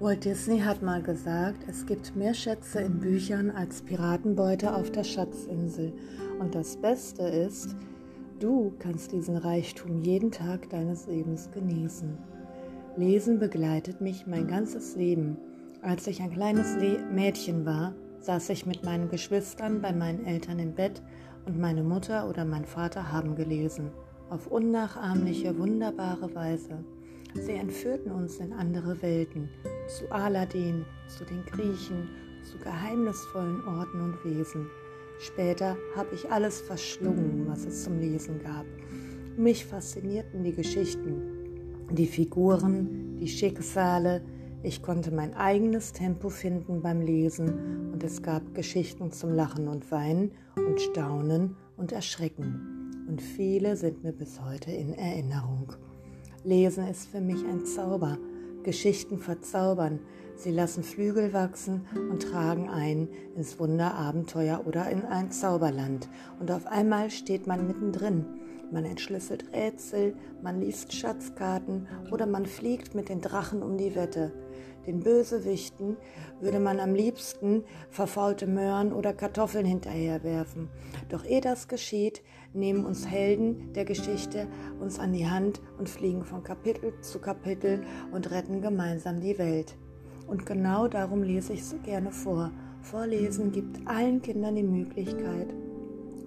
Walt Disney hat mal gesagt, es gibt mehr Schätze in Büchern als Piratenbeute auf der Schatzinsel. Und das Beste ist, du kannst diesen Reichtum jeden Tag deines Lebens genießen. Lesen begleitet mich mein ganzes Leben. Als ich ein kleines Le Mädchen war, saß ich mit meinen Geschwistern bei meinen Eltern im Bett und meine Mutter oder mein Vater haben gelesen. Auf unnachahmliche, wunderbare Weise. Sie entführten uns in andere Welten, zu Aladdin, zu den Griechen, zu geheimnisvollen Orten und Wesen. Später habe ich alles verschlungen, was es zum Lesen gab. Mich faszinierten die Geschichten, die Figuren, die Schicksale. Ich konnte mein eigenes Tempo finden beim Lesen und es gab Geschichten zum Lachen und Weinen und Staunen und Erschrecken. Und viele sind mir bis heute in Erinnerung. Lesen ist für mich ein Zauber. Geschichten verzaubern. Sie lassen Flügel wachsen und tragen ein ins Wunderabenteuer oder in ein Zauberland. Und auf einmal steht man mittendrin. Man entschlüsselt Rätsel, man liest Schatzkarten oder man fliegt mit den Drachen um die Wette. Den Bösewichten würde man am liebsten verfaulte Möhren oder Kartoffeln hinterherwerfen. Doch ehe das geschieht, nehmen uns Helden der Geschichte uns an die Hand und fliegen von Kapitel zu Kapitel und retten gemeinsam die Welt. Und genau darum lese ich so gerne vor. Vorlesen gibt allen Kindern die Möglichkeit,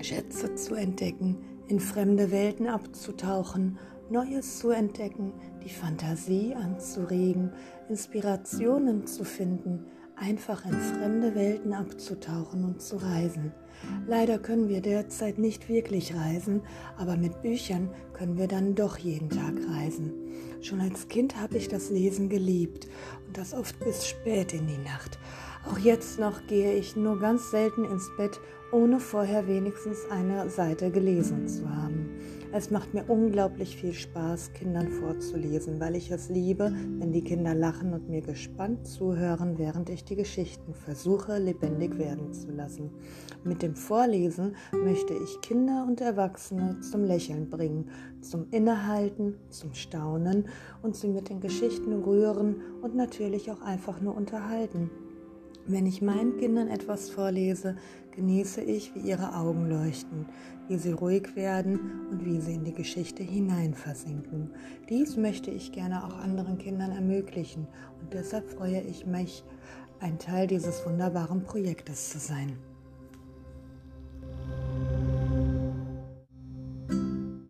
Schätze zu entdecken, in fremde Welten abzutauchen Neues zu entdecken, die Fantasie anzuregen, Inspirationen zu finden, einfach in fremde Welten abzutauchen und zu reisen. Leider können wir derzeit nicht wirklich reisen, aber mit Büchern können wir dann doch jeden Tag reisen. Schon als Kind habe ich das Lesen geliebt und das oft bis spät in die Nacht. Auch jetzt noch gehe ich nur ganz selten ins Bett, ohne vorher wenigstens eine Seite gelesen zu haben. Es macht mir unglaublich viel Spaß, Kindern vorzulesen, weil ich es liebe, wenn die Kinder lachen und mir gespannt zuhören, während ich die Geschichten versuche, lebendig werden zu lassen. Mit dem Vorlesen möchte ich Kinder und Erwachsene zum Lächeln bringen, zum Innehalten, zum Staunen und sie mit den Geschichten rühren und natürlich auch einfach nur unterhalten. Wenn ich meinen Kindern etwas vorlese, genieße ich, wie ihre Augen leuchten, wie sie ruhig werden und wie sie in die Geschichte hinein versinken. Dies möchte ich gerne auch anderen Kindern ermöglichen und deshalb freue ich mich, ein Teil dieses wunderbaren Projektes zu sein.